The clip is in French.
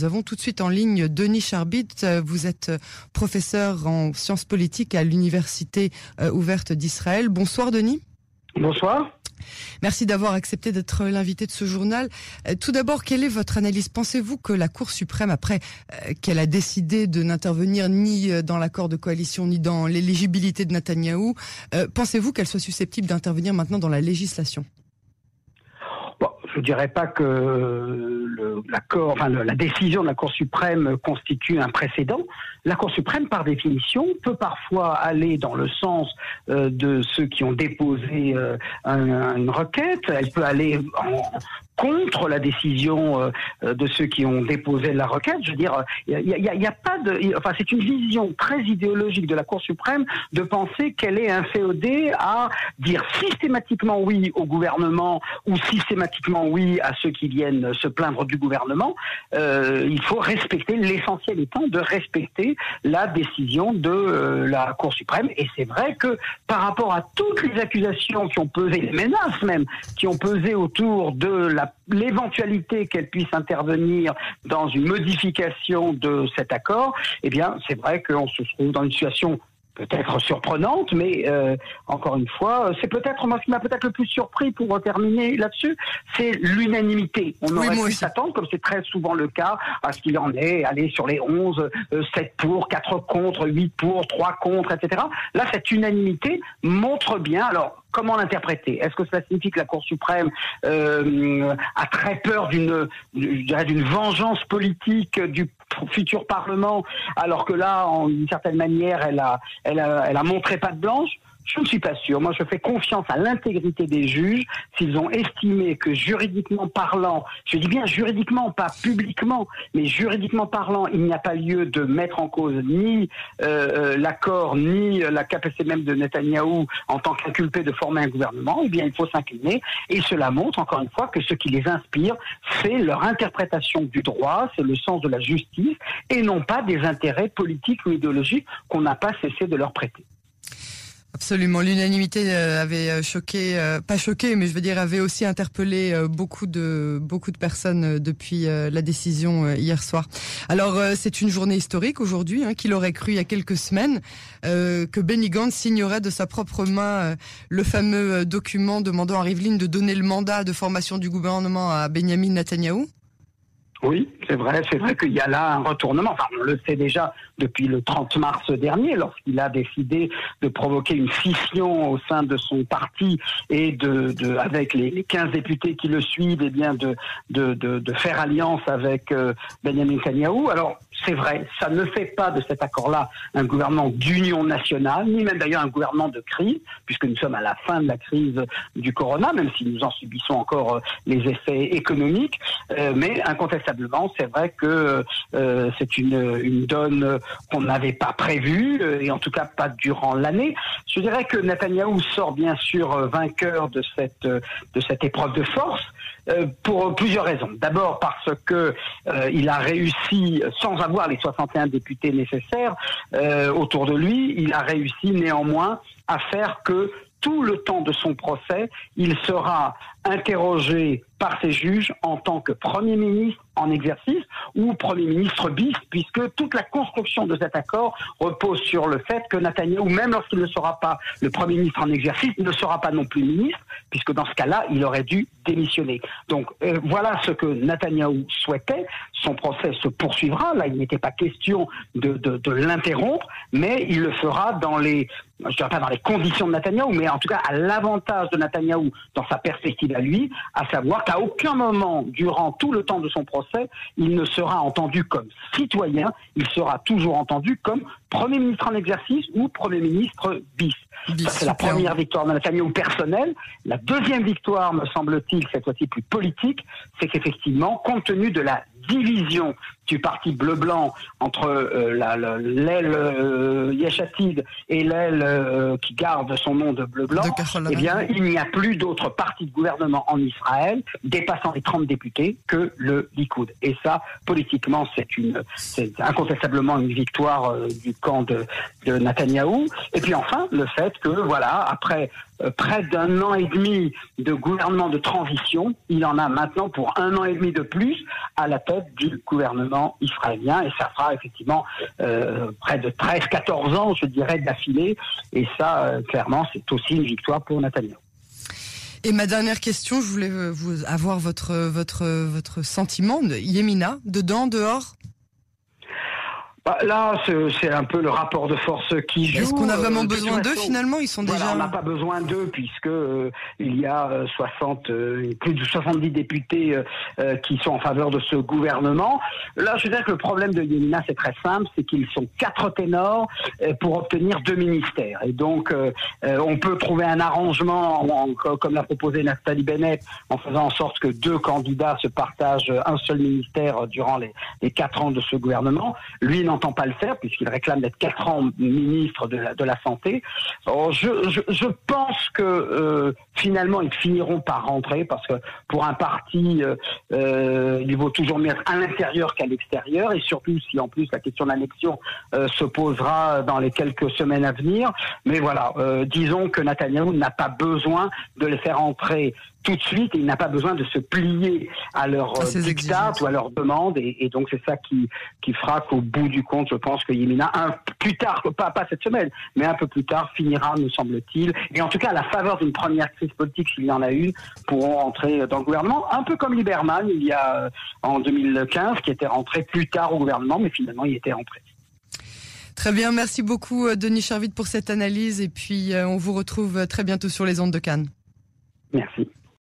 Nous avons tout de suite en ligne Denis Charbit. Vous êtes professeur en sciences politiques à l'Université ouverte d'Israël. Bonsoir Denis. Bonsoir. Merci d'avoir accepté d'être l'invité de ce journal. Euh, tout d'abord, quelle est votre analyse? Pensez-vous que la Cour suprême, après euh, qu'elle a décidé de n'intervenir ni euh, dans l'accord de coalition ni dans l'éligibilité de Netanyahou, pensez-vous qu'elle soit susceptible d'intervenir maintenant dans la législation? Je dirais pas que la décision de la Cour suprême constitue un précédent. La Cour suprême, par définition, peut parfois aller dans le sens euh, de ceux qui ont déposé euh, une requête. Elle peut aller en, contre la décision euh, euh, de ceux qui ont déposé la requête. Je veux dire, il n'y a, pas de, enfin, c'est une vision très idéologique de la Cour suprême de penser qu'elle est inféodée à dire systématiquement oui au gouvernement ou systématiquement oui à ceux qui viennent se plaindre du gouvernement. Euh, il faut respecter l'essentiel étant de respecter la décision de la Cour suprême. Et c'est vrai que par rapport à toutes les accusations qui ont pesé, les menaces même, qui ont pesé autour de la l'éventualité qu'elle puisse intervenir dans une modification de cet accord, eh bien, c'est vrai qu'on se trouve dans une situation peut-être surprenante, mais euh, encore une fois, c'est peut-être moi ce qui m'a peut-être le plus surpris pour terminer là-dessus, c'est l'unanimité. On aurait pu s'attendre, comme c'est très souvent le cas, à ce qu'il en est, aller sur les 11, 7 euh, pour, 4 contre, 8 pour, 3 contre, etc. Là, cette unanimité montre bien, alors comment l'interpréter? Est-ce que cela signifie que la Cour suprême euh, a très peur d'une d'une vengeance politique du futur Parlement, alors que là, en d'une certaine manière, elle a, elle a, elle a montré pas de blanche je ne suis pas sûr. Moi, je fais confiance à l'intégrité des juges. S'ils ont estimé que juridiquement parlant, je dis bien juridiquement, pas publiquement, mais juridiquement parlant, il n'y a pas lieu de mettre en cause ni euh, euh, l'accord, ni la capacité même de Netanyahou en tant qu'inculpé de former un gouvernement, eh bien, il faut s'incliner. Et cela montre, encore une fois, que ce qui les inspire, c'est leur interprétation du droit, c'est le sens de la justice, et non pas des intérêts politiques ou idéologiques qu'on n'a pas cessé de leur prêter. Absolument, l'unanimité euh, avait euh, choqué, euh, pas choqué, mais je veux dire avait aussi interpellé beaucoup de beaucoup de personnes depuis la décision hier soir. Alors c'est une journée historique aujourd'hui, hein, qu'il aurait cru il y a quelques semaines que Benny Gantz signerait de sa propre main le fameux document demandant à Rivlin de donner le mandat de formation du gouvernement à Benjamin Netanyahu. Oui, c'est vrai, c'est vrai qu'il y a là un retournement. Enfin, on le sait déjà depuis le 30 mars dernier, lorsqu'il a décidé de provoquer une scission au sein de son parti et de, de avec les, 15 députés qui le suivent, et eh bien de, de, de, faire alliance avec euh, Benjamin Netanyahu. Alors, c'est vrai, ça ne fait pas de cet accord-là un gouvernement d'union nationale, ni même d'ailleurs un gouvernement de crise, puisque nous sommes à la fin de la crise du corona, même si nous en subissons encore euh, les effets économiques. Euh, mais incontestablement, c'est vrai que euh, c'est une, donne qu'on n'avait pas prévue, et en tout cas pas durant l'année. Je dirais que Netanyahou sort bien sûr vainqueur de cette, de cette épreuve de force. pour plusieurs raisons. D'abord parce que il a réussi, sans les 61 députés nécessaires autour de lui, il a réussi néanmoins à faire que tout le temps de son procès, il sera interrogé par ses juges en tant que Premier ministre en exercice ou Premier ministre bis, puisque toute la construction de cet accord repose sur le fait que Netanyahu, même lorsqu'il ne sera pas le Premier ministre en exercice, ne sera pas non plus ministre, puisque dans ce cas-là, il aurait dû démissionner. Donc euh, voilà ce que Netanyahu souhaitait. Son procès se poursuivra. Là, il n'était pas question de, l'interrompre, mais il le fera dans les, je dirais pas dans les conditions de Netanyahu, mais en tout cas à l'avantage de Netanyahu dans sa perspective à lui, à savoir qu'à aucun moment, durant tout le temps de son procès, il ne sera entendu comme citoyen, il sera toujours entendu comme Premier ministre en exercice ou Premier ministre bis. Ça, c'est la première victoire de Netanyahu personnelle. La deuxième victoire, me semble-t-il, cette fois-ci plus politique, c'est qu'effectivement, compte tenu de la division du parti bleu-blanc entre euh, l'aile euh, Yeshatid et l'aile euh, qui garde son nom de bleu-blanc, eh bien, il n'y a plus d'autres partis de gouvernement en Israël dépassant les 30 députés que le Likoud. Et ça, politiquement, c'est une, c'est incontestablement une victoire du camp de, de Netanyahou. Et puis enfin, le fait que, voilà, après euh, près d'un an et demi de gouvernement de transition, il en a maintenant pour un an et demi de plus à la tête du gouvernement israélien et ça fera effectivement euh, près de 13-14 ans, je dirais, d'affilée. Et ça, euh, clairement, c'est aussi une victoire pour Netanyahu. Et ma dernière question, je voulais vous avoir votre votre votre sentiment de Yemina, dedans, dehors? Bah, là, c'est un peu le rapport de force qui joue. Est-ce qu'on a vraiment euh, besoin d'eux finalement? Ils sont déjà. on n'a pas besoin d'eux puisque euh, il y a 60, euh, plus de 70 députés qui sont en faveur de ce gouvernement. Là, je veux dire que le problème de Yemina, c'est très simple, c'est qu'ils sont quatre ténors pour obtenir deux ministères. Et donc, on peut trouver un arrangement, comme l'a proposé Nathalie Bennett, en faisant en sorte que deux candidats se partagent un seul ministère durant les, les quatre ans de ce gouvernement. Lui n'entend pas le faire puisqu'il réclame d'être quatre ans ministre de la, santé. je, pense que euh, finalement ils finiront par rentrer parce que pour un parti, euh, euh il vaut toujours mieux à l'intérieur qu'à l'extérieur et surtout si en plus la question de l'annexion se posera dans les quelques semaines à venir. Mais voilà, disons que Netanyahu n'a pas besoin de les faire entrer tout de suite et il n'a pas besoin de se plier à leur dictat ou à leurs demandes et, et donc c'est ça qui, qui fera qu'au bout du compte, je pense que Yemina, un, plus tard, pas, pas cette semaine, mais un peu plus tard, finira, nous semble-t-il, et en tout cas à la faveur d'une première crise politique, s'il y en a eu, pourront rentrer dans le gouvernement, un peu comme Lieberman il y a euh, en 2015, qui était rentré plus tard au gouvernement, mais finalement il était rentré. Très bien, merci beaucoup euh, Denis Charvit pour cette analyse et puis euh, on vous retrouve très bientôt sur les ondes de Cannes. Merci.